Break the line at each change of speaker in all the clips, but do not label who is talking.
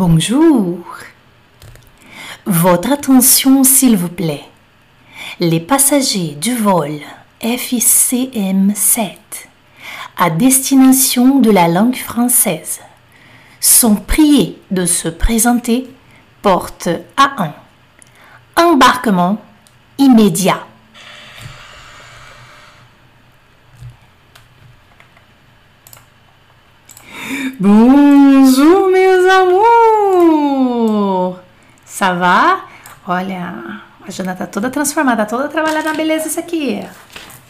Bonjour. Votre attention, s'il vous plaît. Les passagers du vol FICM 7 à destination de la langue française sont priés de se présenter porte A1. Embarquement immédiat. Ça va? Olha, a Jana tá toda transformada, tá toda trabalhada na beleza isso aqui.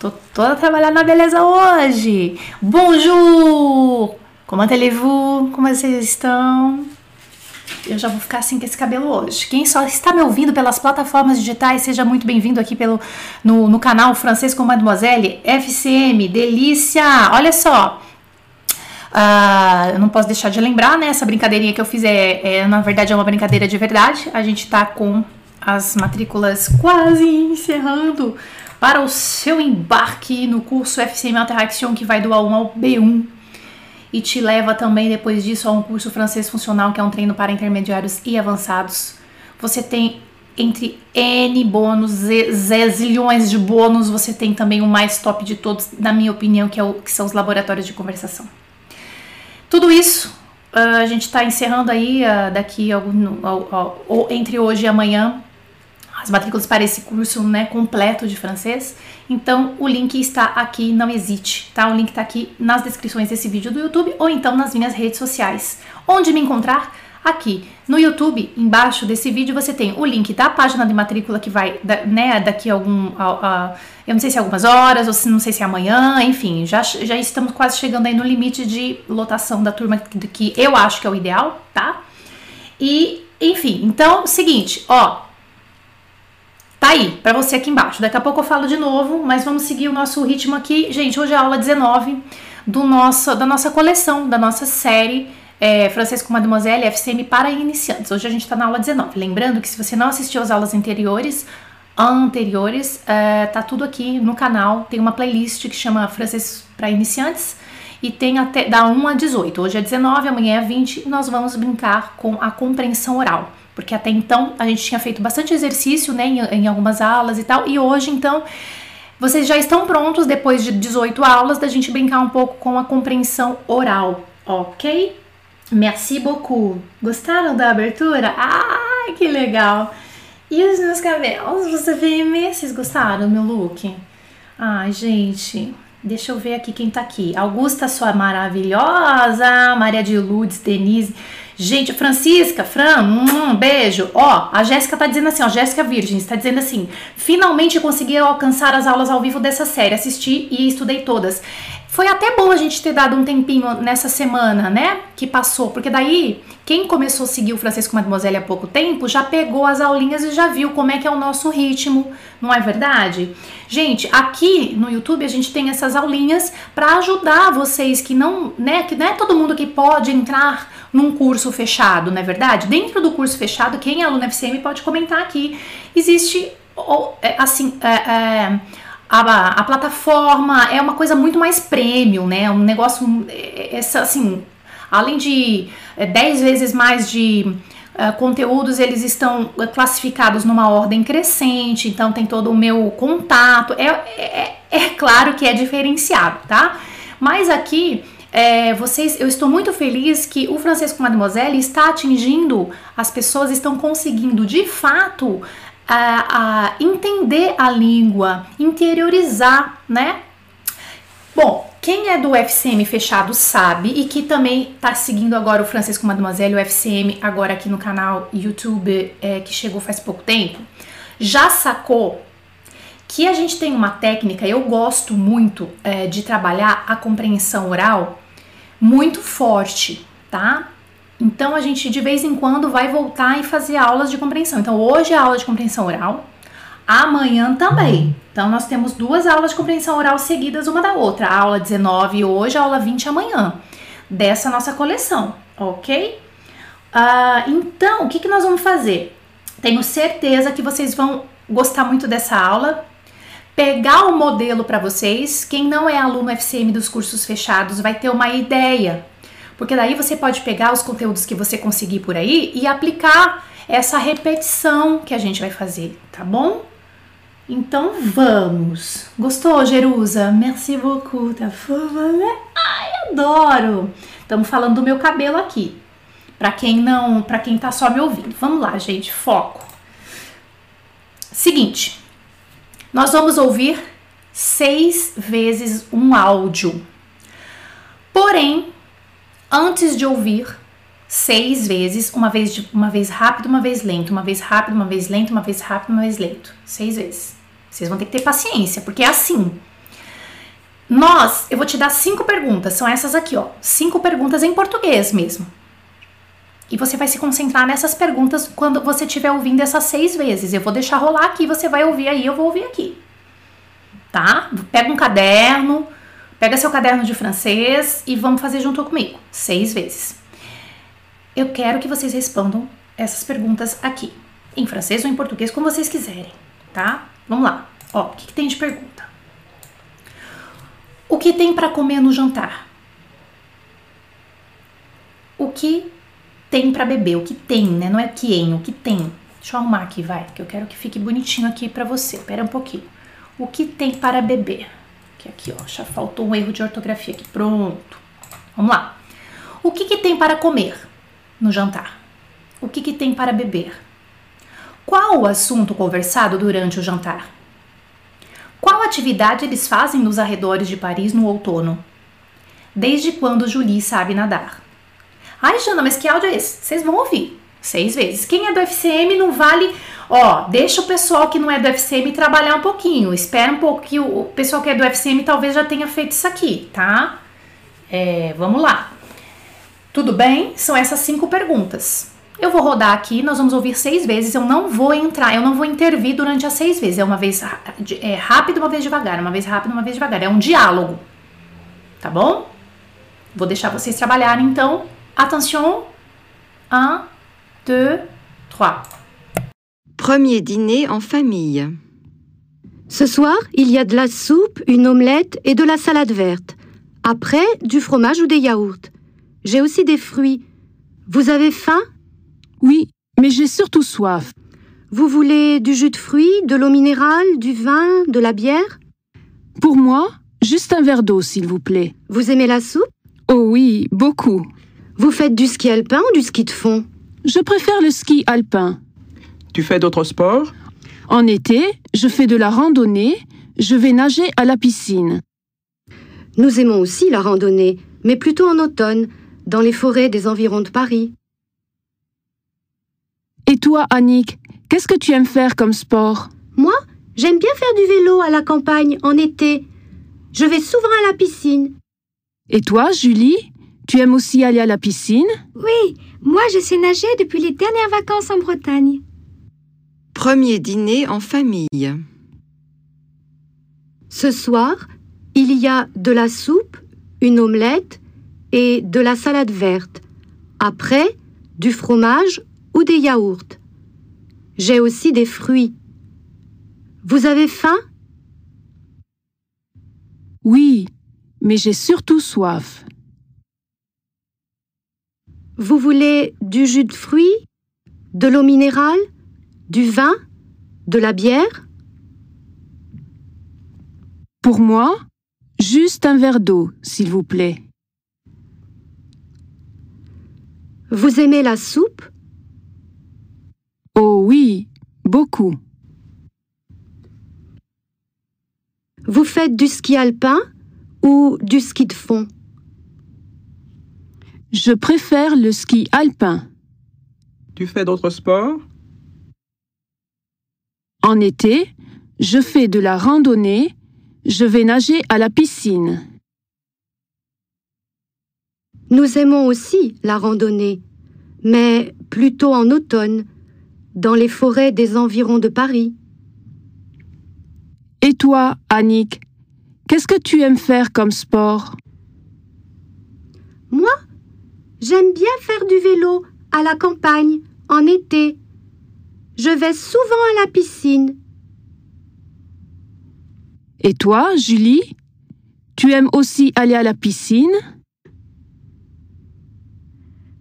Tô toda trabalhada na beleza hoje. Bonjour! Como allez-vous? Como vocês estão? Eu já vou ficar assim com esse cabelo hoje. Quem só está me ouvindo pelas plataformas digitais, seja muito bem-vindo aqui pelo, no, no canal Francês com Mademoiselle, FCM, delícia! Olha só, Uh, eu não posso deixar de lembrar, né? Essa brincadeirinha que eu fiz é, é, na verdade, é uma brincadeira de verdade. A gente tá com as matrículas quase encerrando para o seu embarque no curso FCM Interaction, que vai do A1 ao B1 e te leva também depois disso a um curso francês funcional, que é um treino para intermediários e avançados. Você tem entre N bônus, zilhões de bônus, você tem também o mais top de todos, na minha opinião, que, é o, que são os laboratórios de conversação. Tudo isso uh, a gente está encerrando aí uh, daqui uh, entre hoje e amanhã as matrículas para esse curso né, completo de francês. Então o link está aqui, não hesite, tá? O link está aqui nas descrições desse vídeo do YouTube ou então nas minhas redes sociais. Onde me encontrar? Aqui no YouTube, embaixo desse vídeo, você tem o link da página de matrícula que vai, né, daqui a algum. A, a, eu não sei se é algumas horas, ou se não sei se é amanhã, enfim, já, já estamos quase chegando aí no limite de lotação da turma que, que eu acho que é o ideal, tá? E, enfim, então, seguinte, ó. Tá aí, para você aqui embaixo. Daqui a pouco eu falo de novo, mas vamos seguir o nosso ritmo aqui. Gente, hoje é a aula 19 do nosso, da nossa coleção, da nossa série é, Francês com Mademoiselle FCM para iniciantes. Hoje a gente está na aula 19. Lembrando que se você não assistiu às aulas anteriores, anteriores, é, tá tudo aqui no canal. Tem uma playlist que chama Francês para iniciantes e tem até da 1 a 18. Hoje é 19, amanhã é 20 e nós vamos brincar com a compreensão oral. Porque até então a gente tinha feito bastante exercício né, em, em algumas aulas e tal, e hoje então vocês já estão prontos, depois de 18 aulas, da gente brincar um pouco com a compreensão oral, ok? Merci beaucoup. Gostaram da abertura? Ai, que legal! E os meus cabelos? Você vê Vocês gostaram do meu look? Ai, gente, deixa eu ver aqui quem tá aqui. Augusta, sua maravilhosa. Maria de Lourdes, Denise. Gente, Francisca, Fran, um beijo. Ó, a Jéssica tá dizendo assim, ó, Jéssica Virgem, está dizendo assim: finalmente consegui alcançar as aulas ao vivo dessa série, assisti e estudei todas. Foi até bom a gente ter dado um tempinho nessa semana, né? Que passou, porque daí quem começou a seguir o Francês com Mademoiselle há pouco tempo já pegou as aulinhas e já viu como é que é o nosso ritmo, não é verdade? Gente, aqui no YouTube a gente tem essas aulinhas para ajudar vocês que não, né, que não é todo mundo que pode entrar num curso fechado, não é verdade? Dentro do curso fechado, quem é aluno FCM pode comentar aqui. Existe é, assim, é, é, a, a, plataforma é uma coisa muito mais premium, né? Um negócio, essa, assim, além de 10 é, vezes mais de conteúdos, eles estão classificados numa ordem crescente, então tem todo o meu contato. É, é, é claro que é diferenciado, tá? Mas aqui. É, vocês, eu estou muito feliz que o Francesco Mademoiselle está atingindo as pessoas, estão conseguindo de fato a, a entender a língua, interiorizar, né? Bom, quem é do FCM fechado sabe e que também está seguindo agora o Francisco Mademoiselle, o FCM, agora aqui no canal YouTube, é, que chegou faz pouco tempo, já sacou que a gente tem uma técnica, eu gosto muito é, de trabalhar a compreensão oral muito forte, tá? Então a gente de vez em quando vai voltar e fazer aulas de compreensão. Então hoje é aula de compreensão oral, amanhã também. Então nós temos duas aulas de compreensão oral seguidas uma da outra. A aula 19 hoje, a aula 20 amanhã, dessa nossa coleção, ok? Uh, então o que, que nós vamos fazer? Tenho certeza que vocês vão gostar muito dessa aula. Pegar o modelo para vocês. Quem não é aluno FCM dos cursos fechados vai ter uma ideia Porque daí você pode pegar os conteúdos que você conseguir por aí e aplicar essa repetição que a gente vai fazer, tá bom? Então vamos. Gostou, Jerusa? Merci beaucoup, tá Ai, adoro. Estamos falando do meu cabelo aqui. Para quem não, para quem tá só me ouvindo. Vamos lá, gente, foco. Seguinte, nós vamos ouvir seis vezes um áudio. Porém, antes de ouvir seis vezes, uma vez, de, uma vez rápido, uma vez lento, uma vez rápido, uma vez lento, uma vez rápido, uma vez lento. Seis vezes. Vocês vão ter que ter paciência, porque é assim. Nós, eu vou te dar cinco perguntas, são essas aqui, ó. Cinco perguntas em português mesmo. E você vai se concentrar nessas perguntas quando você estiver ouvindo essas seis vezes. Eu vou deixar rolar aqui, você vai ouvir aí, eu vou ouvir aqui. Tá? Pega um caderno, Pega seu caderno de francês e vamos fazer junto comigo, seis vezes. Eu quero que vocês respondam essas perguntas aqui, em francês ou em português, como vocês quiserem, tá? Vamos lá. Ó, o que, que tem de pergunta? O que tem para comer no jantar? O que tem para beber? O que tem, né? Não é quem, o que tem. Deixa eu arrumar aqui, vai, que eu quero que fique bonitinho aqui para você. Pera um pouquinho. O que tem para beber? Que aqui, ó, já faltou um erro de ortografia aqui. Pronto. Vamos lá. O que, que tem para comer no jantar? O que, que tem para beber? Qual o assunto conversado durante o jantar? Qual atividade eles fazem nos arredores de Paris no outono? Desde quando Julie sabe nadar? Ai, Jana, mas que áudio é esse? Vocês vão ouvir seis vezes. Quem é do FCM não vale Ó, deixa o pessoal que não é do FCM trabalhar um pouquinho. Espera um pouco que o pessoal que é do FCM talvez já tenha feito isso aqui, tá? É, vamos lá. Tudo bem? São essas cinco perguntas. Eu vou rodar aqui, nós vamos ouvir seis vezes. Eu não vou entrar, eu não vou intervir durante as seis vezes. É uma vez é, rápido, uma vez devagar, uma vez rápido, uma vez devagar. É um diálogo, tá bom? Vou deixar vocês trabalharem então. Attention. Un, deux, trois.
Premier dîner en famille.
Ce soir, il y a de la soupe, une omelette et de la salade verte. Après, du fromage ou des yaourts. J'ai aussi des fruits. Vous avez faim?
Oui, mais j'ai surtout soif.
Vous voulez du jus de fruits, de l'eau minérale, du vin, de la bière?
Pour moi, juste un verre d'eau, s'il vous plaît.
Vous aimez la soupe?
Oh oui, beaucoup.
Vous faites du ski alpin ou du ski de fond
Je préfère le ski alpin.
Tu fais d'autres sports
En été, je fais de la randonnée, je vais nager à la piscine.
Nous aimons aussi la randonnée, mais plutôt en automne, dans les forêts des environs de Paris.
Et toi, Annick, qu'est-ce que tu aimes faire comme sport
Moi, j'aime bien faire du vélo à la campagne en été. Je vais souvent à la piscine.
Et toi, Julie, tu aimes aussi aller à la piscine?
Oui, moi je sais nager depuis les dernières vacances en Bretagne.
Premier dîner en famille.
Ce soir, il y a de la soupe, une omelette et de la salade verte. Après, du fromage ou des yaourts. J'ai aussi des fruits. Vous avez faim?
Oui, mais j'ai surtout soif.
Vous voulez du jus de fruits De l'eau minérale du vin De la bière?
Pour moi, juste un verre d'eau, s'il vous plaît.
Vous aimez la soupe?
Oh oui, beaucoup.
Vous faites du ski alpin ou du ski de fond?
Je préfère le ski alpin.
Tu fais d'autres sports?
En été, je fais de la randonnée, je vais nager à la piscine.
Nous aimons aussi la randonnée, mais plutôt en automne, dans les forêts des environs de Paris.
Et toi, Annick, qu'est-ce que tu aimes faire comme sport?
Moi, j'aime bien faire du vélo à la campagne en été. Je vais souvent à la piscine.
Et toi, Julie Tu aimes aussi aller à la piscine?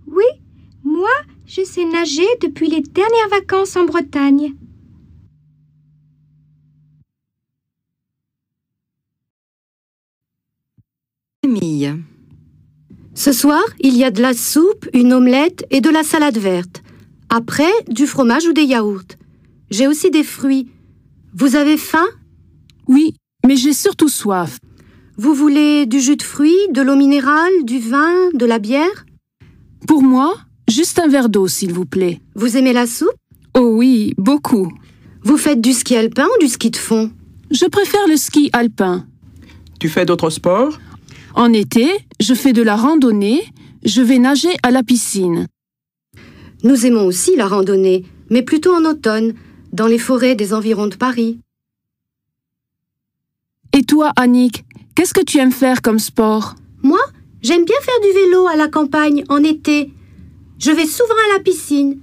Oui, moi, je sais nager depuis les dernières vacances en Bretagne.
Famille.
Ce soir, il y a de la soupe, une omelette et de la salade verte. Après, du fromage ou des yaourts. J'ai aussi des fruits. Vous avez faim?
Oui, mais j'ai surtout soif.
Vous voulez du jus de fruits, de l'eau minérale, du vin, de la bière?
Pour moi, juste un verre d'eau, s'il vous plaît.
Vous aimez la soupe?
Oh oui, beaucoup.
Vous faites du ski alpin ou du ski de fond?
Je préfère le ski alpin.
Tu fais d'autres sports?
En été, je fais de la randonnée, je vais nager à la piscine.
Nous aimons aussi la randonnée, mais plutôt en automne, dans les forêts des environs de Paris.
Et toi, Annick, qu'est-ce que tu aimes faire comme sport?
Moi, j'aime bien faire du vélo à la campagne en été. Je vais souvent à la piscine.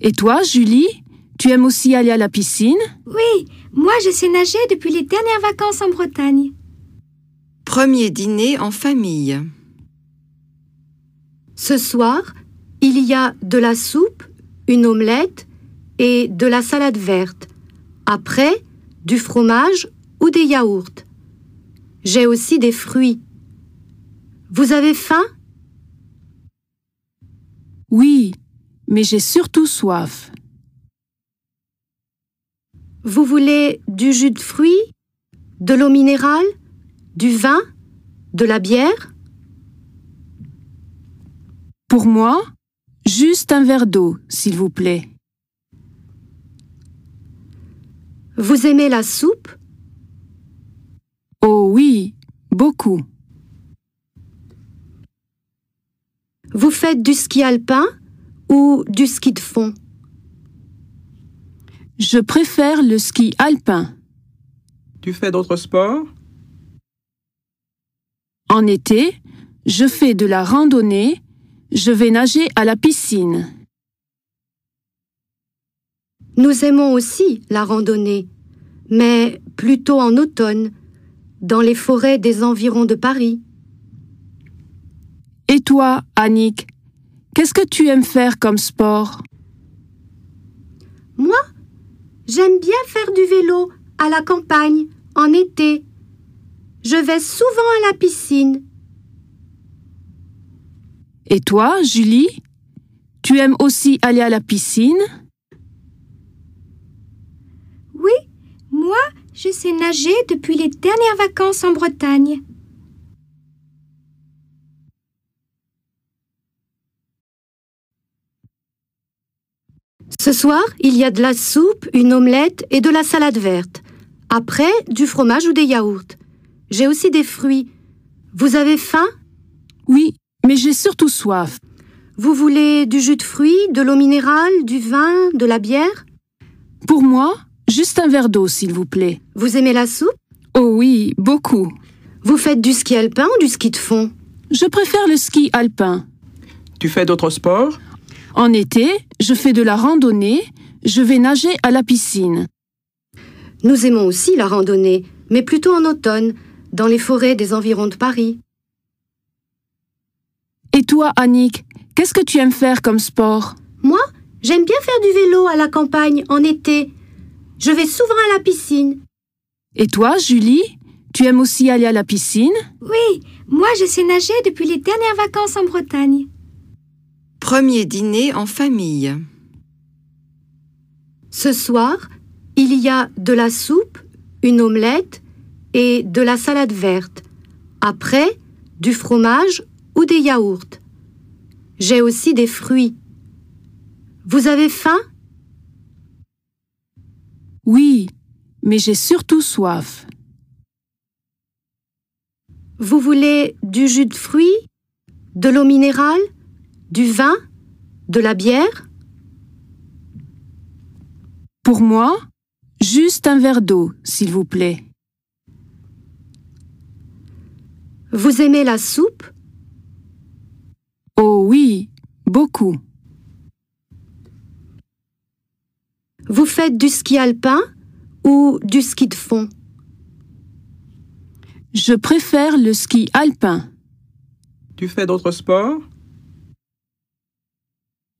Et toi, Julie, tu aimes aussi aller à la piscine?
Oui, moi, je sais nager depuis les dernières vacances en Bretagne.
Premier dîner en famille.
Ce soir, il y a de la soupe, une omelette et de la salade verte. Après, du fromage ou des yaourts. J'ai aussi des fruits. Vous avez faim?
Oui, mais j'ai surtout soif.
Vous voulez du jus de fruits, de l'eau minérale, du vin, de la bière?
Pour moi, juste un verre d'eau, s'il vous plaît.
Vous aimez la soupe?
Oh oui, beaucoup.
Vous faites du ski alpin ou du ski de fond?
Je préfère le ski alpin.
Tu fais d'autres sports?
En été, je fais de la randonnée, je vais nager à la piscine.
Nous aimons aussi la randonnée, mais plutôt en automne, dans les forêts des environs de Paris.
Et toi, Annick, qu'est-ce que tu aimes faire comme sport?
Moi, j'aime bien faire du vélo à la campagne en été. Je vais souvent à la piscine.
Et toi, Julie, tu aimes aussi aller à la piscine?
Oui, moi, je sais nager depuis les dernières vacances en Bretagne.
Ce soir, il y a de la soupe, une omelette et de la salade verte. Après, du fromage ou des yaourts. J'ai aussi des fruits. Vous avez faim?
Oui, mais j'ai surtout soif.
Vous voulez du jus de fruits, de l'eau minérale, du vin, de la bière?
Pour moi, juste un verre d'eau, s'il vous plaît.
Vous aimez la soupe?
Oh oui, beaucoup.
Vous faites du ski alpin ou du ski de fond?
Je préfère le ski alpin.
Tu fais d'autres sports?
En été, je fais de la randonnée, je vais nager à la piscine.
Nous aimons aussi la randonnée, mais plutôt en automne, dans les forêts des environs de Paris.
Et toi, Annick, qu'est-ce que tu aimes faire comme sport?
Moi, j'aime bien faire du vélo à la campagne en été. Je vais souvent à la piscine.
Et toi, Julie, tu aimes aussi aller à la piscine?
Oui, moi, je sais nager depuis les dernières vacances en Bretagne.
Premier dîner en famille.
Ce soir, il y a de la soupe, une omelette et de la salade verte. Après, du fromage ou des yaourts. J'ai aussi des fruits. Vous avez faim?
Oui, mais j'ai surtout soif.
Vous voulez du jus de fruits, de l'eau minérale, du vin, de la bière?
Pour moi, juste un verre d'eau, s'il vous plaît.
Vous aimez la soupe?
Oh oui, beaucoup.
Vous faites du ski alpin ou du ski de fond?
Je préfère le ski alpin.
Tu fais d'autres sports?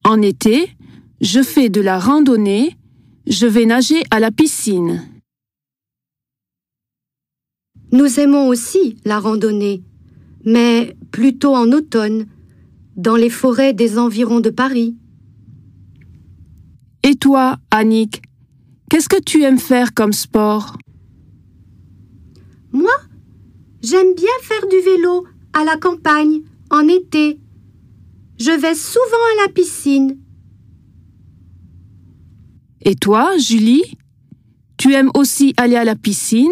En été, je fais de la randonnée, je vais nager à la piscine.
Nous aimons aussi la randonnée, mais plutôt en automne, dans les forêts des environs de Paris.
Et toi, Annick, qu'est-ce que tu aimes faire comme sport?
Moi, j'aime bien faire du vélo à la campagne en été. Je vais souvent à la piscine.
Et toi, Julie Tu aimes aussi aller à la piscine?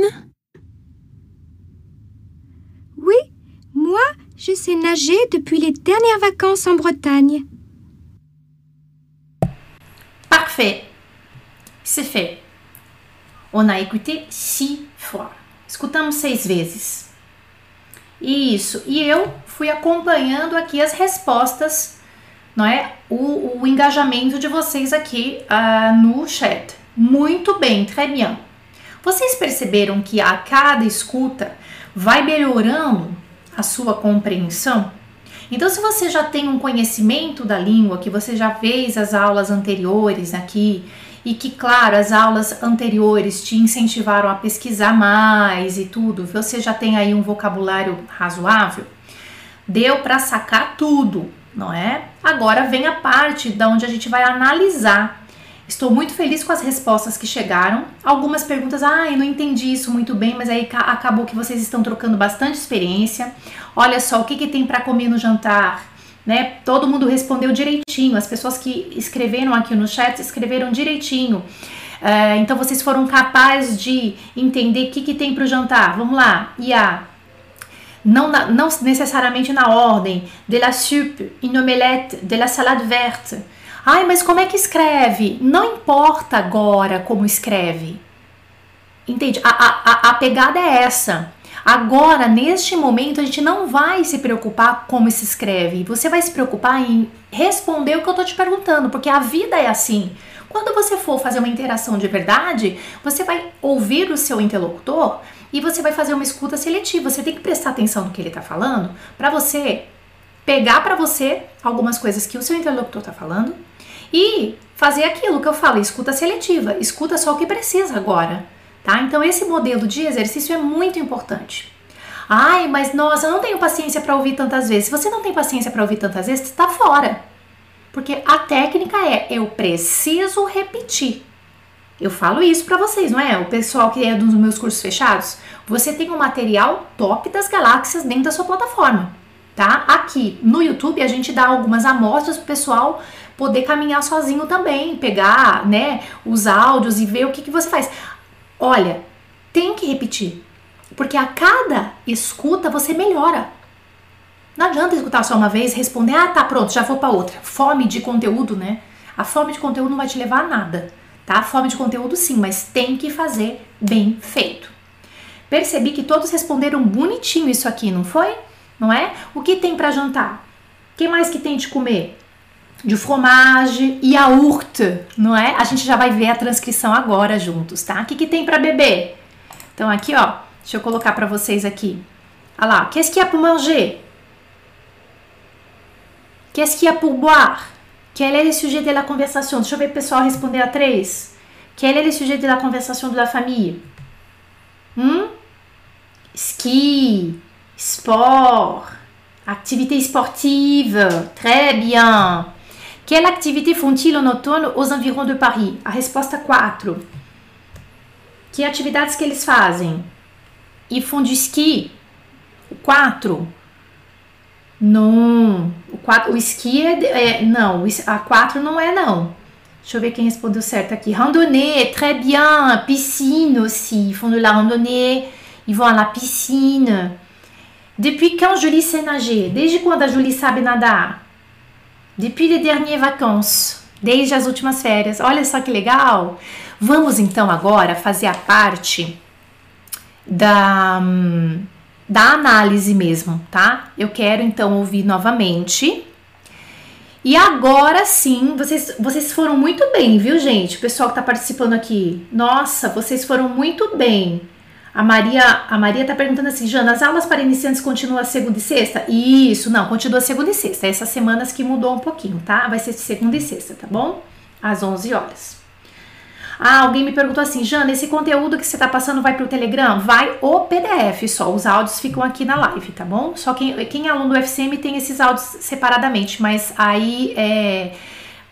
Moi, je sais nager depuis les dernières vacances en Bretagne.
Parfait. C'est fait. On a écouté six fois. Escutamos seis vezes. Isso. E eu fui acompanhando aqui as respostas, não é? O, o engajamento de vocês aqui uh, no chat. Muito bem, très bien. Vocês perceberam que a cada escuta vai melhorando a sua compreensão? Então, se você já tem um conhecimento da língua, que você já fez as aulas anteriores aqui, e que, claro, as aulas anteriores te incentivaram a pesquisar mais e tudo, você já tem aí um vocabulário razoável, deu para sacar tudo, não é? Agora vem a parte da onde a gente vai analisar. Estou muito feliz com as respostas que chegaram. Algumas perguntas, ah, eu não entendi isso muito bem, mas aí acabou que vocês estão trocando bastante experiência. Olha só, o que, que tem para comer no jantar? Né? Todo mundo respondeu direitinho. As pessoas que escreveram aqui no chat escreveram direitinho. Uh, então vocês foram capazes de entender o que, que tem para o jantar. Vamos lá, Ia. Não, não necessariamente na ordem. De la soupe, une omelette, de la salade verte. Ai, mas como é que escreve? Não importa agora como escreve. Entende? A, a, a pegada é essa. Agora, neste momento, a gente não vai se preocupar como se escreve. Você vai se preocupar em responder o que eu tô te perguntando, porque a vida é assim. Quando você for fazer uma interação de verdade, você vai ouvir o seu interlocutor e você vai fazer uma escuta seletiva. Você tem que prestar atenção no que ele está falando para você pegar para você algumas coisas que o seu interlocutor está falando e fazer aquilo que eu falo, escuta seletiva. Escuta só o que precisa agora tá? Então esse modelo de exercício é muito importante. Ai, mas nossa, eu não tenho paciência para ouvir tantas vezes. Se você não tem paciência para ouvir tantas vezes, está fora. Porque a técnica é eu preciso repetir. Eu falo isso para vocês, não é? O pessoal que é dos meus cursos fechados, você tem um material top das galáxias dentro da sua plataforma, tá? Aqui no YouTube a gente dá algumas amostras pro pessoal poder caminhar sozinho também, pegar, né, os áudios e ver o que, que você faz. Olha, tem que repetir, porque a cada escuta você melhora. Não adianta escutar só uma vez, responder, ah, tá pronto, já vou para outra. Fome de conteúdo, né? A fome de conteúdo não vai te levar a nada, tá? Fome de conteúdo sim, mas tem que fazer bem feito. Percebi que todos responderam bonitinho isso aqui, não foi? Não é? O que tem para jantar? O que mais que tem de comer? De fromage, yaourt, não é? A gente já vai ver a transcrição agora juntos, tá? O que, que tem para beber? Então aqui, ó, deixa eu colocar para vocês aqui. Olha lá, qu'est-ce qu'il y a pour manger? Qu'est-ce qu'il y a pour boire? Quel est le sujet de la? Deixa eu ver o pessoal responder a três. Quel sujet de la conversation de la famille? Hum? Ski, sport, activité sportive, très bien. Quelle activité font-ils en outono aux environs de Paris? A resposta 4. Que atividades que eles fazem? Ils font du ski. O 4. Não. O, 4, o esqui é, é. Não, a 4 não é, não. Deixa eu ver quem respondeu certo aqui. Randonnée, très bien. Piscine aussi. Ils font de la randonnée. Ils vont à la piscine. Depuis quand Julie sait nager? Desde quando a Julie sabe nadar? Depuis les dernières vacances, desde as últimas férias. Olha só que legal! Vamos então agora fazer a parte da, da análise mesmo, tá? Eu quero então ouvir novamente. E agora sim, vocês, vocês foram muito bem, viu, gente? O pessoal que tá participando aqui. Nossa, vocês foram muito bem. A Maria, a Maria tá perguntando assim, Jana, as aulas para iniciantes continuam segunda e sexta? Isso, não, continua segunda e sexta. Essas semanas que mudou um pouquinho, tá? Vai ser segunda e sexta, tá bom? Às 11 horas. Ah, alguém me perguntou assim, Jana, esse conteúdo que você tá passando vai pro Telegram? Vai o PDF só, os áudios ficam aqui na live, tá bom? Só quem, quem é aluno do FCM tem esses áudios separadamente, mas aí é,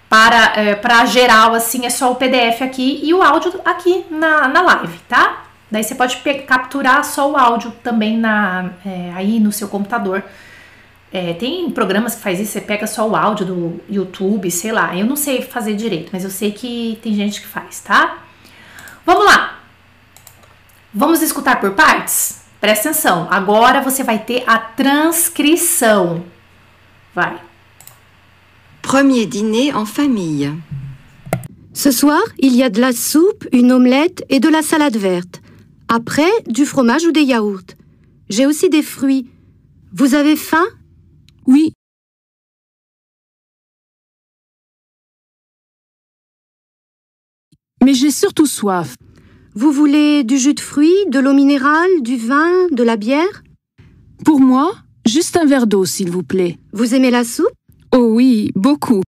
para, é, para geral, assim, é só o PDF aqui e o áudio aqui na, na live, tá? Daí você pode capturar só o áudio também na, é, aí no seu computador. É, tem programas que faz isso, você pega só o áudio do YouTube, sei lá. Eu não sei fazer direito, mas eu sei que tem gente que faz, tá? Vamos lá. Vamos escutar por partes? Presta atenção. Agora você vai ter a transcrição. Vai.
Premier dîner en famille.
Ce soir, il y a de la soupe, une omelette et de la salade verte. Après, du fromage ou des yaourts. J'ai aussi des fruits. Vous avez faim?
Oui. Mais j'ai surtout soif.
Vous voulez du jus de fruits, de l'eau minérale, du vin, de la bière?
Pour moi, juste un verre d'eau, s'il vous plaît.
Vous aimez la soupe?
Oh oui, beaucoup.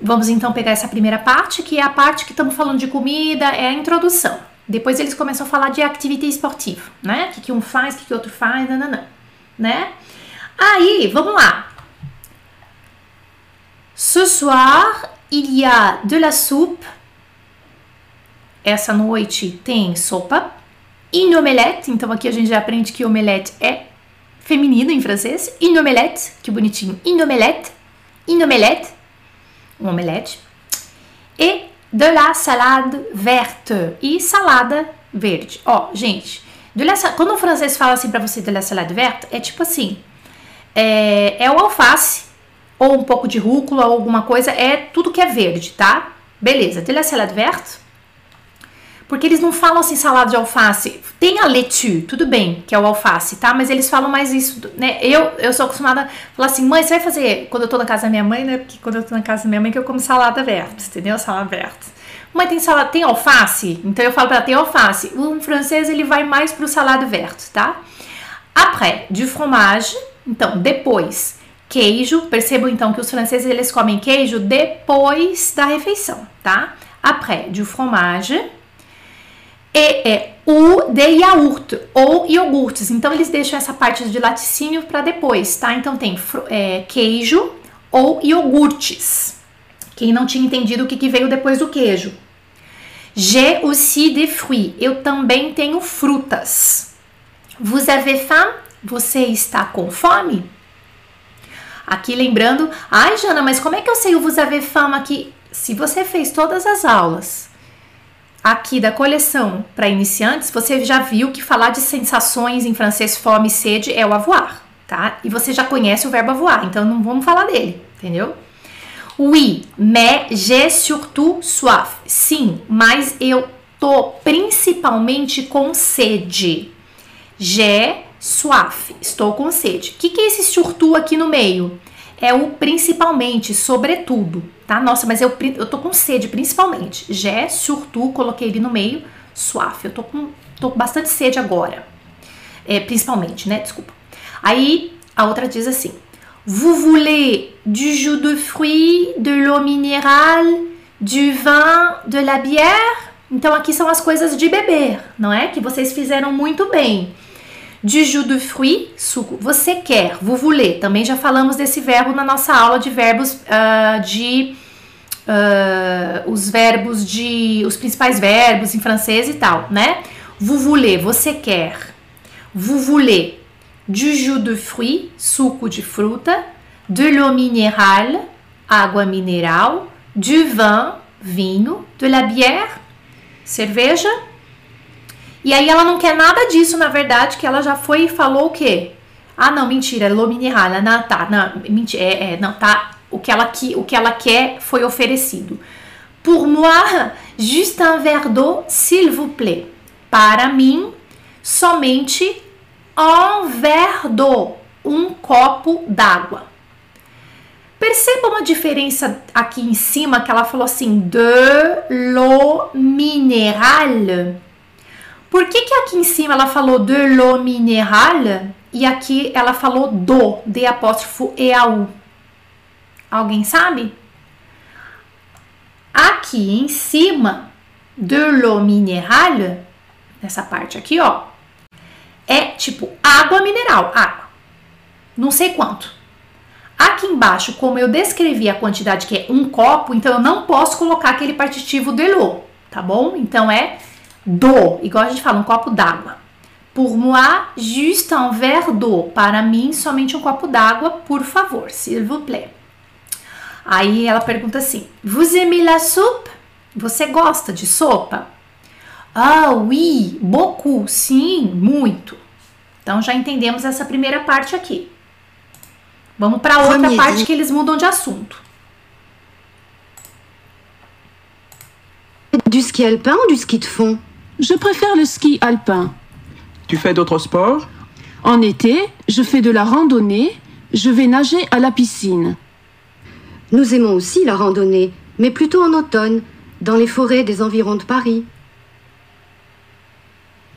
Vamos então pegar essa primeira parte, que é a parte que estamos falando de comida, é a introdução. Depois eles começam a falar de atividade esportiva, né? O que, que um faz, o que, que outro faz, nananã, né? Aí, vamos lá. Ce soir, il y a de la soupe. Essa noite tem sopa. Une omelette. Então aqui a gente já aprende que omelette é feminino em francês. Une omelette, que bonitinho. Une omelette. Une omelette um omelete, e de la salade verte, e salada verde. Ó, gente, la, quando o francês fala assim para você de la salade verte, é tipo assim, é, é o alface, ou um pouco de rúcula, ou alguma coisa, é tudo que é verde, tá? Beleza, de la salade verte, porque eles não falam assim salada de alface. Tem a letu, tudo bem, que é o alface, tá? Mas eles falam mais isso, né? Eu, eu sou acostumada a falar assim, mãe, você vai fazer quando eu tô na casa da minha mãe, né? Porque quando eu tô na casa da minha mãe que eu como salada verde, entendeu? Salada verde. Mãe, tem salada, tem alface? Então eu falo pra ela, tem alface. O francês, ele vai mais pro salada verde, tá? Après, du fromage. Então, depois, queijo. Percebam então que os franceses, eles comem queijo depois da refeição, tá? Après, du fromage e é o de yaourt ou iogurtes. Então eles deixam essa parte de laticínio para depois, tá? Então tem é, queijo ou iogurtes. Quem não tinha entendido o que, que veio depois do queijo. J'ai aussi des fruits. Eu também tenho frutas. Vous avez faim? Você está com fome? Aqui lembrando, ai Jana, mas como é que eu sei o vous avez faim aqui? Se você fez todas as aulas aqui da coleção para iniciantes, você já viu que falar de sensações em francês fome e sede é o avoir, tá? E você já conhece o verbo avoir, então não vamos falar dele, entendeu? Oui, mais j'ai surtout soif. Sim, mas eu tô principalmente com sede. J'ai soif. Estou com sede. O que, que é esse surtout aqui no meio? É o principalmente, sobretudo tá? Nossa, mas eu, eu tô com sede, principalmente. J'ai, surtout, coloquei ele no meio. Soif, eu tô com, tô com bastante sede agora. É, principalmente, né? Desculpa. Aí, a outra diz assim. Vous voulez du jus de fruits, de l'eau minérale, du vin, de la bière? Então, aqui são as coisas de beber, não é? Que vocês fizeram muito bem. Du jus de fruits, suco. Você quer, vous voulez. Também já falamos desse verbo na nossa aula de verbos uh, de. Uh, os verbos de. Os principais verbos em francês e tal, né? Vous voulez, você quer. Vous voulez du jus de fruits, suco de fruta. De l'eau minérale, água mineral. Du vin, vinho. De la bière, cerveja e aí ela não quer nada disso, na verdade, que ela já foi e falou o quê? Ah, não, mentira, é Lominirala. Não, tá, não, mentira, é, é, não, tá. O que, ela, o que ela quer foi oferecido. Pour moi, juste un verre d'eau, s'il vous plaît. Para mim, somente un verre d'eau, um copo d'água. Perceba uma diferença aqui em cima que ela falou assim, de l'eau minérale Por que, que aqui em cima ela falou de l'eau minérale e aqui ela falou do, D apóstrofo E-A-U? Alguém sabe? Aqui em cima, de l'eau minérale, nessa parte aqui, ó, é tipo água mineral, água. Não sei quanto. Aqui embaixo, como eu descrevi a quantidade que é um copo, então eu não posso colocar aquele partitivo de l'eau, tá bom? Então é do, igual a gente fala, um copo d'água. Pour moi, juste un verre d'eau. Para mim, somente um copo d'água, por favor, s'il vous plaît. Aí ela pergunta assim: Vous aimez la soupe? Você gosta de sopa? Ah, oui, beaucoup. Sim, muito. Então já entendemos essa primeira parte aqui. Vamos para outra
Premier
parte que eles mudam de assunto.
Du ski alpin ou du ski de fond
Je préfère le ski alpin.
Tu fais d'autres sports?
En été, je fais de la randonnée, je vais nager à la piscine.
Nous aimons aussi la randonnée, mais plutôt en automne, dans les forêts des environs de Paris.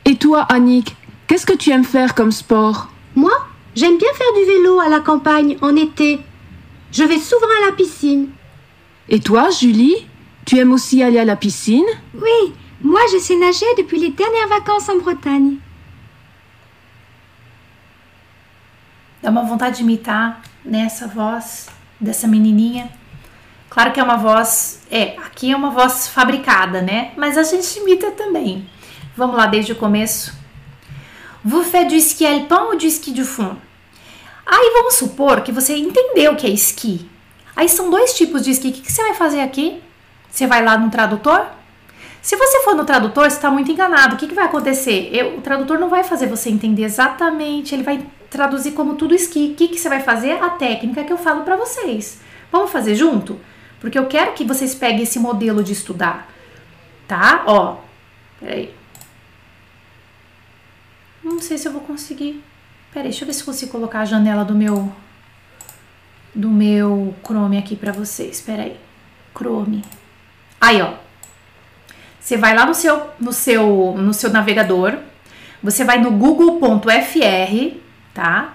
Et toi, Annick, qu'est-ce que tu aimes faire comme sport?
Moi, j'aime bien faire du vélo à la campagne en été. Je vais souvent à la piscine.
Et toi, Julie, tu aimes aussi aller à la piscine?
Oui, moi je sais nager depuis les dernières vacances en Bretagne.
Dá uma vontade de imitar nessa voz dessa menininha. Claro que é uma voz, é, aqui é uma voz fabricada, né? Mas a gente imita também. Vamos lá desde o começo. Vous faites du ski alpin ou du ski de fond? Aí vamos supor que você entendeu o que é esqui. Aí são dois tipos de esqui. O que você vai fazer aqui? Você vai lá no tradutor? Se você for no tradutor, você está muito enganado. O que, que vai acontecer? Eu- o tradutor não vai fazer você entender exatamente, ele vai traduzir como tudo esqui. O que, que você vai fazer? A técnica que eu falo para vocês. Vamos fazer junto? Porque eu quero que vocês peguem esse modelo de estudar. Tá? Ó, peraí. Não sei se eu vou conseguir. Peraí, deixa eu ver se consigo colocar a janela do meu do meu Chrome aqui para vocês. Peraí. Chrome. Aí, ó. Você vai lá no seu, no seu, no seu navegador, você vai no google.fr, tá?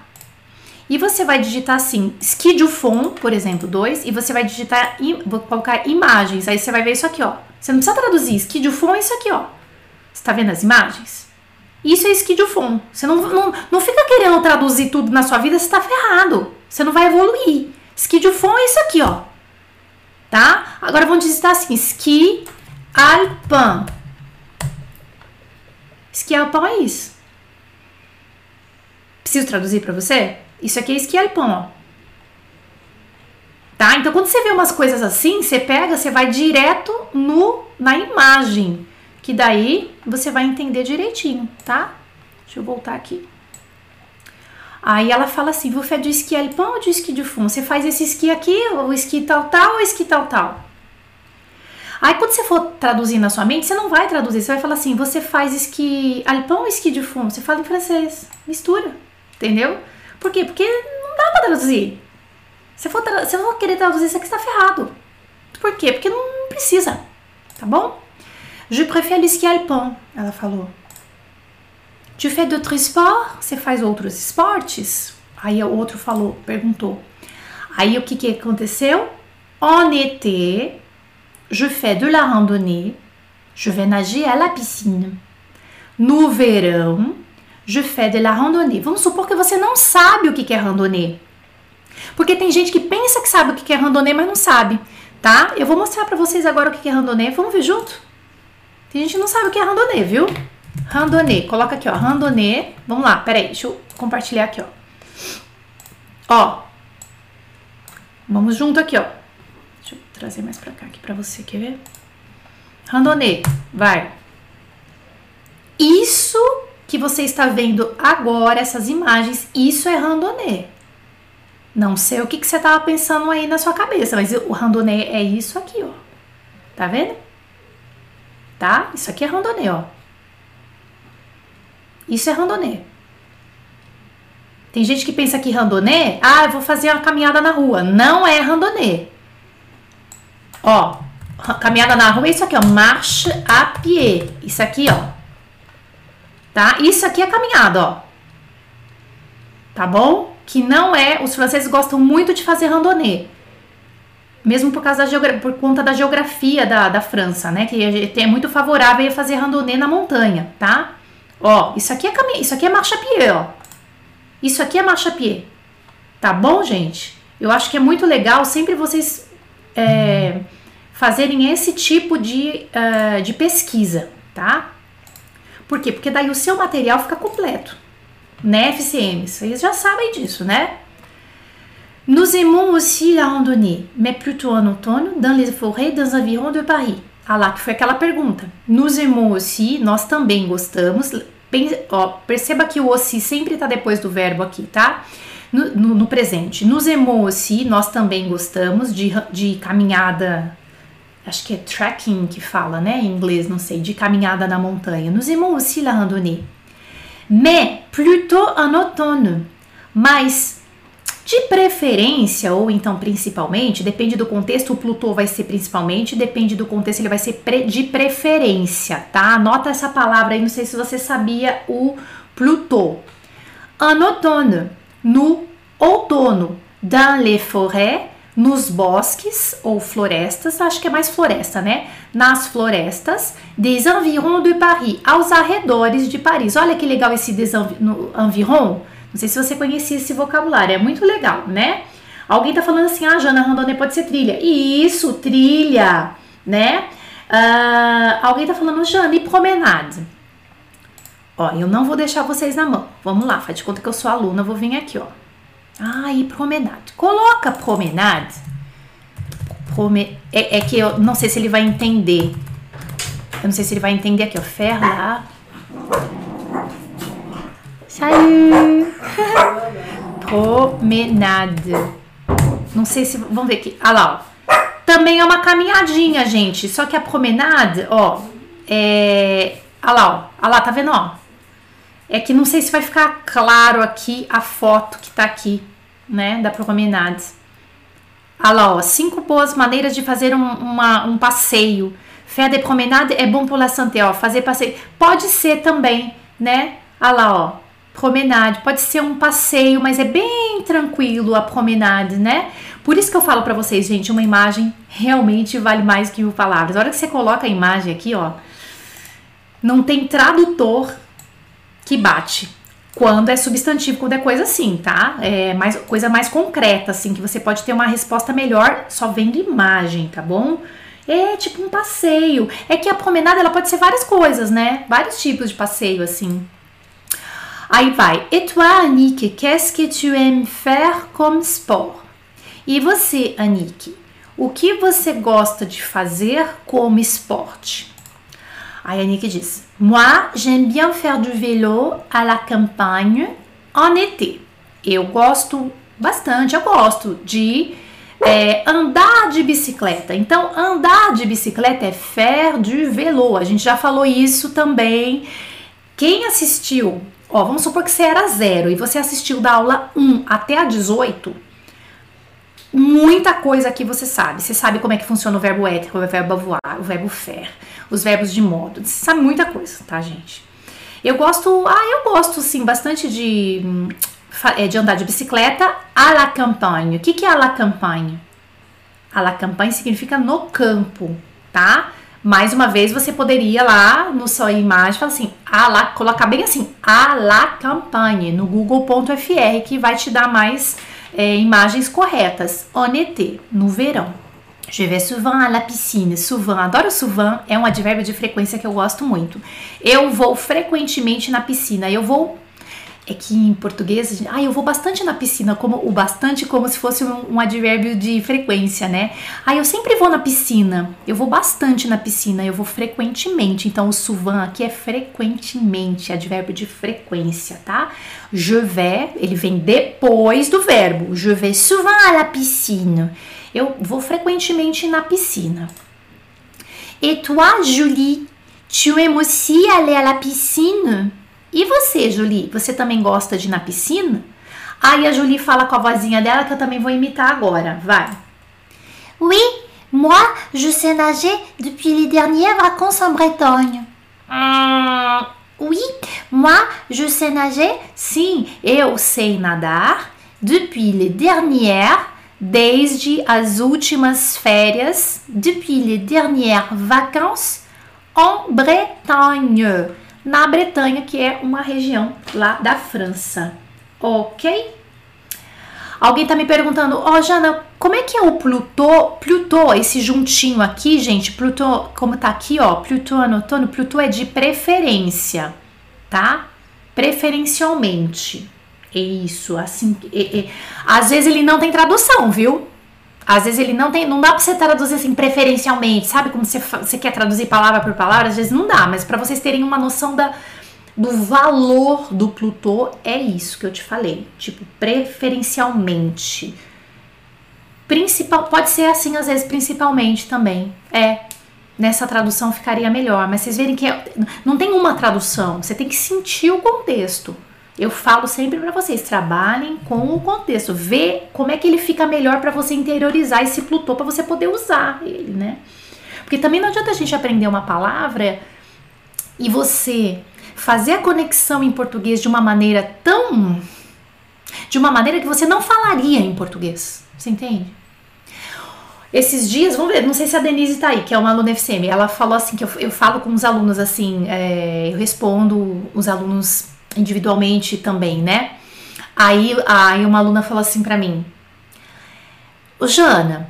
E você vai digitar assim, ski du fond, por exemplo, 2, e você vai digitar, vou colocar imagens, aí você vai ver isso aqui, ó. Você não precisa traduzir, ski du fond é isso aqui, ó. Você tá vendo as imagens? Isso é ski du fond. Você não, não, não fica querendo traduzir tudo na sua vida, você tá ferrado. Você não vai evoluir. Ski du fond é isso aqui, ó. Tá? Agora vamos digitar assim, ski alpin. Ski alpin é isso. Preciso traduzir para você? Isso aqui é esqui alpin, ó. Tá? Então quando você vê umas coisas assim, você pega, você vai direto no na imagem, que daí você vai entender direitinho, tá? Deixa eu voltar aqui. Aí ela fala assim: você é do esqui ou esqui de fond? Você faz esse esqui aqui, o esqui tal, tal, ou esqui tal, tal. Aí quando você for traduzir na sua mente, você não vai traduzir, você vai falar assim: você faz esqui alpin ou esqui de fond? Você fala em francês, mistura, entendeu? Por quê? Porque não dá pra traduzir. Se for, tra- se for querer traduzir, isso aqui está ferrado. Por quê? Porque não precisa, tá bom? Je préfère le ski alpin, ela falou. Tu fais d'autres sports? Você faz outros esportes? Aí o outro falou, perguntou. Aí o que que aconteceu? Été, je fais de la randonnée, je vais nager à la piscine. No verão, je fais de la randonnée. Vamos supor que você não sabe o que é randonnée. Porque tem gente que pensa que sabe o que é randonnée, mas não sabe, tá? Eu vou mostrar pra vocês agora o que é randonnée. Vamos ver junto? Tem gente que não sabe o que é randonnée, viu? Randonnée. Coloca aqui, ó. Randonnée. Vamos lá, peraí. Deixa eu compartilhar aqui, ó. Ó. Vamos junto aqui, ó. Trazer mais pra cá aqui pra você, quer ver? Randonnée. Vai. Isso que você está vendo agora, essas imagens, isso é randonnée. Não sei o que, que você tava pensando aí na sua cabeça, mas o randonnée é isso aqui, ó. Tá vendo? Tá? Isso aqui é randonnée, ó. Isso é randonnée. Tem gente que pensa que randonnée, ah, eu vou fazer uma caminhada na rua. Não é randonnée. Ó, caminhada na rua é isso aqui, ó. Marche à pied. Isso aqui, ó. tá? Isso aqui é caminhada, ó. Tá bom? Que não é. Os franceses gostam muito de fazer randonnée. Mesmo por, causa da por conta da geografia da, da França, né? Que é muito favorável a fazer randonnée na montanha, tá? Ó, isso aqui é caminho, isso aqui é marcha pied, ó. Isso aqui é marcha pied. Tá bom, gente? Eu acho que é muito legal sempre vocês é, fazerem esse tipo de, uh, de pesquisa, tá? Por quê? Porque daí o seu material fica completo, né, FCM? Vocês já sabem disso, né? Nous aimons aussi la randonnée, mais plutôt en automne, dans les forêts dans environs de Paris. Ah lá, que foi aquela pergunta. Nous aimons aussi, nós também gostamos. Ó, perceba que o aussi sempre está depois do verbo aqui, tá? No, no, presente. Nos aussi, nós também gostamos de, de caminhada acho que é trekking que fala, né, em inglês, não sei, de caminhada na montanha. Nous aimons aussi la randonnée. Mais plutôt en automne. Mas de preferência, ou então principalmente, depende do contexto, o Plutô vai ser principalmente, depende do contexto, ele vai ser pre de preferência, tá? Anota essa palavra aí, não sei se você sabia o Plutô. En automne, no outono, dans les forêts, nos bosques ou florestas, acho que é mais floresta, né? Nas florestas des environs de Paris, aos arredores de Paris. Olha que legal esse des environ. Não sei se você conhecia esse vocabulário, é muito legal, né? Alguém tá falando assim, ah, Jana, randonnée pode ser trilha. Isso, trilha, né? Uh, alguém tá falando, Jana, e promenade? Ó, eu não vou deixar vocês na mão. Vamos lá, faz de conta que eu sou aluna, vou vir aqui, ó. Ah, e promenade. Coloca promenade. Prome... É, é, que eu não sei se ele vai entender. Eu não sei se ele vai entender aqui, ó. Fer lá. Salut! promenade. Não sei se. Vamos ver aqui. Ah lá, ó. Também é uma caminhadinha, gente. Só que a promenade, ó. É. Ah lá, ó. Ah lá, tá vendo, ó? É que não sei se vai ficar claro aqui a foto que tá aqui, né, da promenade. Ah lá, ó, cinco boas maneiras de fazer um, uma, um passeio. Faire de promenade é bom pour la santé, ó, fazer passeio. Pode ser também, né? Ah lá, ó, promenade. Pode ser um passeio, mas é bem tranquilo a promenade, né? Por isso que eu falo para vocês, gente, uma imagem realmente vale mais que mil palavras. A hora que você coloca a imagem aqui, ó, não tem tradutor que bate. Quando é substantivo, quando é coisa assim, tá? É mais, coisa mais concreta, assim, que você pode ter uma resposta melhor só vendo imagem, tá bom? É tipo um passeio. É que a promenada ela pode ser várias coisas, né? Vários tipos de passeio, assim. Aí vai. Et toi, Annick, qu'est-ce que tu aimes faire comme sport? E você, Annick, o que você gosta de fazer como esporte? A Nick diz: Moi, j'aime bien faire du vélo à la campagne en été. Eu gosto bastante, eu gosto de é, andar de bicicleta. Então, andar de bicicleta é faire du vélo. A gente já falou isso também. Quem assistiu, ó, vamos supor que você era zero e você assistiu da aula 1 até a 18, muita coisa aqui você sabe. Você sabe como é que funciona o verbo être, o verbo avoir, o verbo faire, os verbos de modo. Você sabe muita coisa, tá, gente? Eu gosto, ah, eu gosto sim bastante de, é, de andar de bicicleta à la campagne. O que, que é à la campagne? À la campagne significa no campo, tá? Mais uma vez, você poderia lá no sua imagem falar assim, a la, colocar bem assim, à la campagne, no google.fr, que vai te dar mais é, imagens corretas. En été, no verão. Je vais souvent à la piscine. Souvent, adoro souvent, é um advérbio de frequência que eu gosto muito. Eu vou frequentemente na piscina. Eu vou é que em português, ah, eu vou bastante na piscina, como o bastante como se fosse um, um, advérbio de frequência, né? Ah, eu sempre vou na piscina. Eu vou bastante na piscina, eu vou frequentemente. Então o souvent aqui é frequentemente, advérbio de frequência, tá? Je vais, ele vem depois do verbo. Je vais souvent à la piscine. Eu vou frequentemente na piscina. Et toi, Julie, tu aimes aussi aller à la piscine? E você, Julie, você também gosta de ir na piscina? Aí a Julie fala com a vozinha dela que eu também vou imitar agora. Vai.
Oui, moi, je sais nager depuis les dernières vacances en Bretagne.
Hum,
Oui, moi, je sais nager.
Sim, eu sei nadar depuis les dernières, desde as últimas férias, depuis les dernières vacances en Bretagne, na Bretanha, que é uma região lá da França. Ok? Alguém tá me perguntando, ó, oh, Jana, como é que é o Plutô? Plutô, esse juntinho aqui, gente, Plutô, como tá aqui, ó, Plutô anotando, Plutô é de preferência, tá? Preferencialmente. É isso, assim, é, é. às vezes ele não tem tradução, viu? Às vezes ele não tem, não dá pra você traduzir assim preferencialmente, sabe? Como você, você quer traduzir palavra por palavra, às vezes não dá, mas para vocês terem uma noção da, do valor do Plutô é isso que eu te falei, tipo, preferencialmente. Principal, pode ser assim às vezes principalmente também. É, nessa tradução ficaria melhor, mas vocês verem que é, não tem uma tradução, você tem que sentir o contexto. Eu falo sempre para vocês, trabalhem com o contexto, vê como é que ele fica melhor para você interiorizar esse Plutô para você poder usar ele, né? Porque também não adianta a gente aprender uma palavra e você fazer a conexão em português de uma maneira tão. de uma maneira que você não falaria em português. Você entende? Esses dias, vamos ver, não sei se a Denise tá aí, que é uma aluna FCM, ela falou assim, que eu, eu falo com os alunos assim, é, eu respondo os alunos individualmente também, né? Aí, aí uma aluna falou assim para mim, Jana,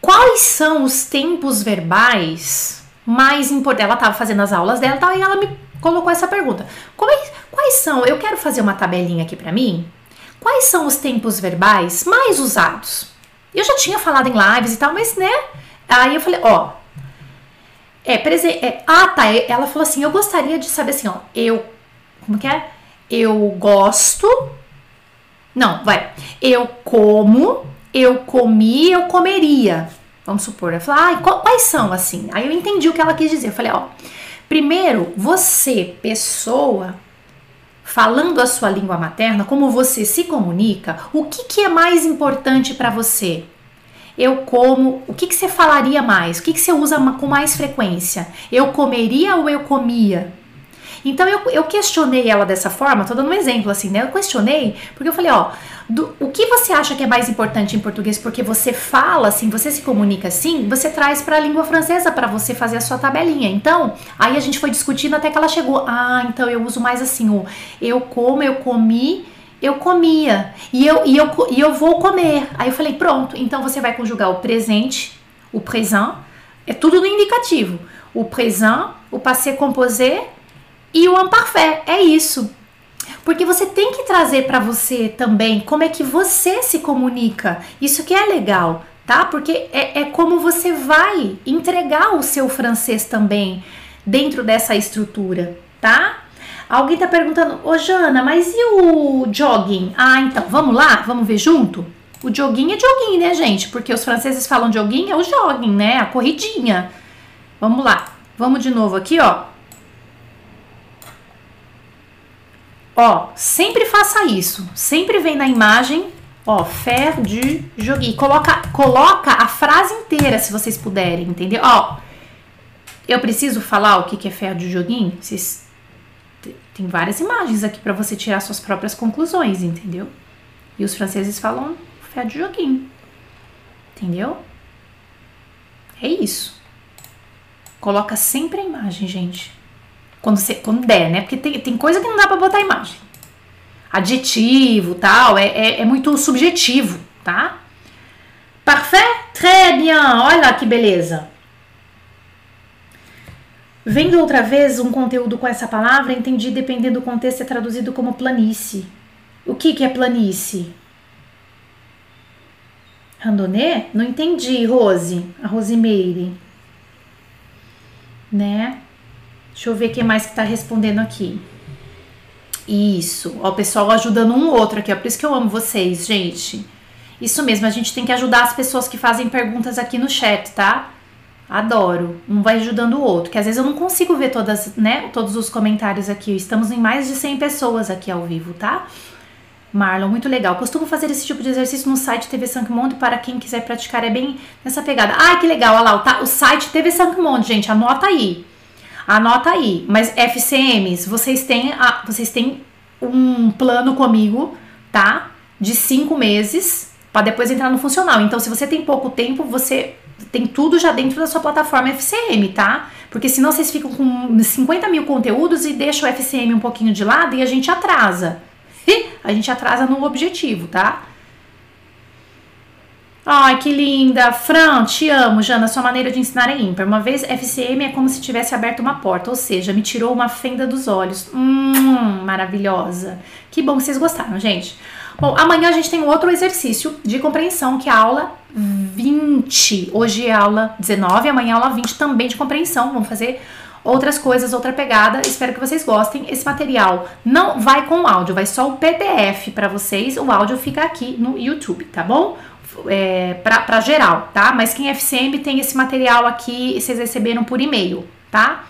quais são os tempos verbais mais importante. Ela estava fazendo as aulas dela e ela me colocou essa pergunta: é, quais são? Eu quero fazer uma tabelinha aqui para mim. Quais são os tempos verbais mais usados? Eu já tinha falado em lives e tal, mas né? Aí eu falei: ó, é, presente. É, ah, tá. Ela falou assim: eu gostaria de saber assim, ó, eu. Como que é? Eu gosto. Não, vai. Eu como, eu comi, eu comeria. Vamos supor, ela falou, ah, quais são assim? Aí eu entendi o que ela quis dizer. Eu falei, ó, primeiro, você, pessoa, falando a sua língua materna, como você se comunica, o que, que é mais importante para você? Eu como, o que, que você falaria mais? O que, que você usa com mais frequência? Eu comeria ou eu comia? Então eu, eu questionei ela dessa forma, tô dando um exemplo assim, né? Eu questionei porque eu falei, ó, do, o que você acha que é mais importante em português? Porque você fala assim, você se comunica assim, você traz para a língua francesa para você fazer a sua tabelinha. Então, aí a gente foi discutindo até que ela chegou. Ah, então eu uso mais assim o eu como, eu comi, eu comia e eu, e eu, e eu vou comer. Aí eu falei, pronto, então você vai conjugar o presente, o présent, é tudo no indicativo. O présent, o passé composé e o imparfait. É isso. Porque você tem que trazer para você também como é que você se comunica. Isso que é legal, tá? Porque é, é como você vai entregar o seu francês também dentro dessa estrutura, tá? Alguém tá perguntando, ô Jana, mas e o jogging? Ah, então, vamos lá? Vamos ver junto? O joguinho é joguinho, né, gente? Porque os franceses falam joguinho, é o jogging, né? A corridinha. Vamos lá. Vamos de novo aqui, ó. Ó, sempre faça isso. Sempre vem na imagem, ó, faire du joguinho. Coloca, coloca a frase inteira, se vocês puderem, entendeu? Ó, eu preciso falar o que é faire du joguinho? Vocês, tem várias imagens aqui para você tirar suas próprias conclusões, entendeu? E os franceses falam faire du joguinho. Entendeu? É isso. Coloca sempre a imagem, gente. Quando, você, quando der, né? Porque tem, tem coisa que não dá pra botar imagem. Adjetivo, tal, é, é, é muito subjetivo, tá? Parfait? Très bien. Olha que beleza. Vendo outra vez um conteúdo com essa palavra, entendi, dependendo do contexto, é traduzido como planície. O que, que é planície? Randonê? Não entendi, Rose. A Rosimeire. Né? Deixa eu ver quem mais que tá respondendo aqui. Isso, ó, o pessoal ajudando um outro aqui, ó. Por isso que eu amo vocês, gente. Isso mesmo, a gente tem que ajudar as pessoas que fazem perguntas aqui no chat, tá? Adoro. Um vai ajudando o outro, que às vezes eu não consigo ver todas, né, todos os comentários aqui. Estamos em mais de 100 pessoas aqui ao vivo, tá? Marlon, muito legal. Costumo fazer esse tipo de exercício no site TV Sankmonde para quem quiser praticar. É bem nessa pegada. Ai, que legal. Olha lá, tá, o site TV Sankmonde, gente. Anota aí. Anota aí. Mas FCMs, vocês têm, a, vocês têm um plano comigo, tá? De cinco meses para depois entrar no funcional. Então, se você tem pouco tempo, você tem tudo já dentro da sua plataforma FCM, tá? Porque senão vocês ficam com 50 mil conteúdos e deixam o FCM um pouquinho de lado e a gente atrasa. a gente atrasa no objetivo, tá? Ai, que linda! Fran, te amo, Jana. Sua maneira de ensinar é ímpar. Uma vez, FCM é como se tivesse aberto uma porta, ou seja, me tirou uma fenda dos olhos. Hum, maravilhosa. Que bom que vocês gostaram, gente. Bom, amanhã a gente tem outro exercício de compreensão, que é a aula 20. Hoje é a aula 19, amanhã é aula 20 também de compreensão. Vamos fazer outras coisas, outra pegada. Espero que vocês gostem. Esse material não vai com áudio, vai só o PDF para vocês. O áudio fica aqui no YouTube, tá bom? É, para geral, tá? Mas quem é FCM tem esse material aqui, vocês receberam por e-mail, tá?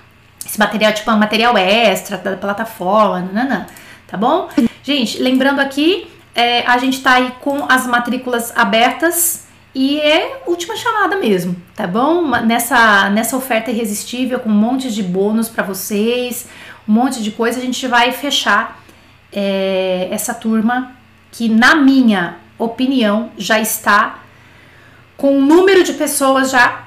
Esse material, tipo, é um material extra da plataforma, nananã, tá bom? Gente, lembrando aqui, é, a gente tá aí com as matrículas abertas e é última chamada mesmo, tá bom? Nessa, nessa oferta irresistível, com um monte de bônus para vocês, um monte de coisa, a gente vai fechar é, essa turma que, na minha opinião, já está com um número de pessoas já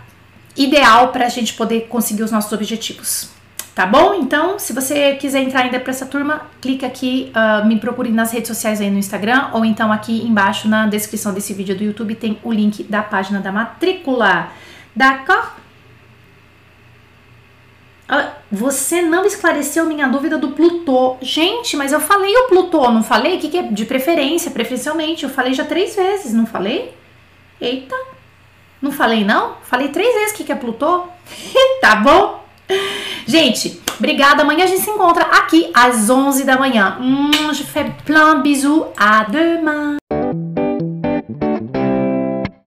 ideal para a gente poder conseguir os nossos objetivos. Tá bom? Então, se você quiser entrar ainda para essa turma, clica aqui, uh, me procure nas redes sociais aí no Instagram, ou então aqui embaixo na descrição desse vídeo do YouTube tem o link da página da matrícula. D'accord? Uh, você não esclareceu minha dúvida do Plutô. Gente, mas eu falei o Plutô, não falei? O que, que é de preferência, preferencialmente? Eu falei já três vezes, não falei? Eita, não falei não? Falei três vezes o que, que é Plutô. tá bom? Gente, obrigada. Amanhã a gente se encontra aqui às 11 da manhã. Hum, je fais plein bisous. À demain.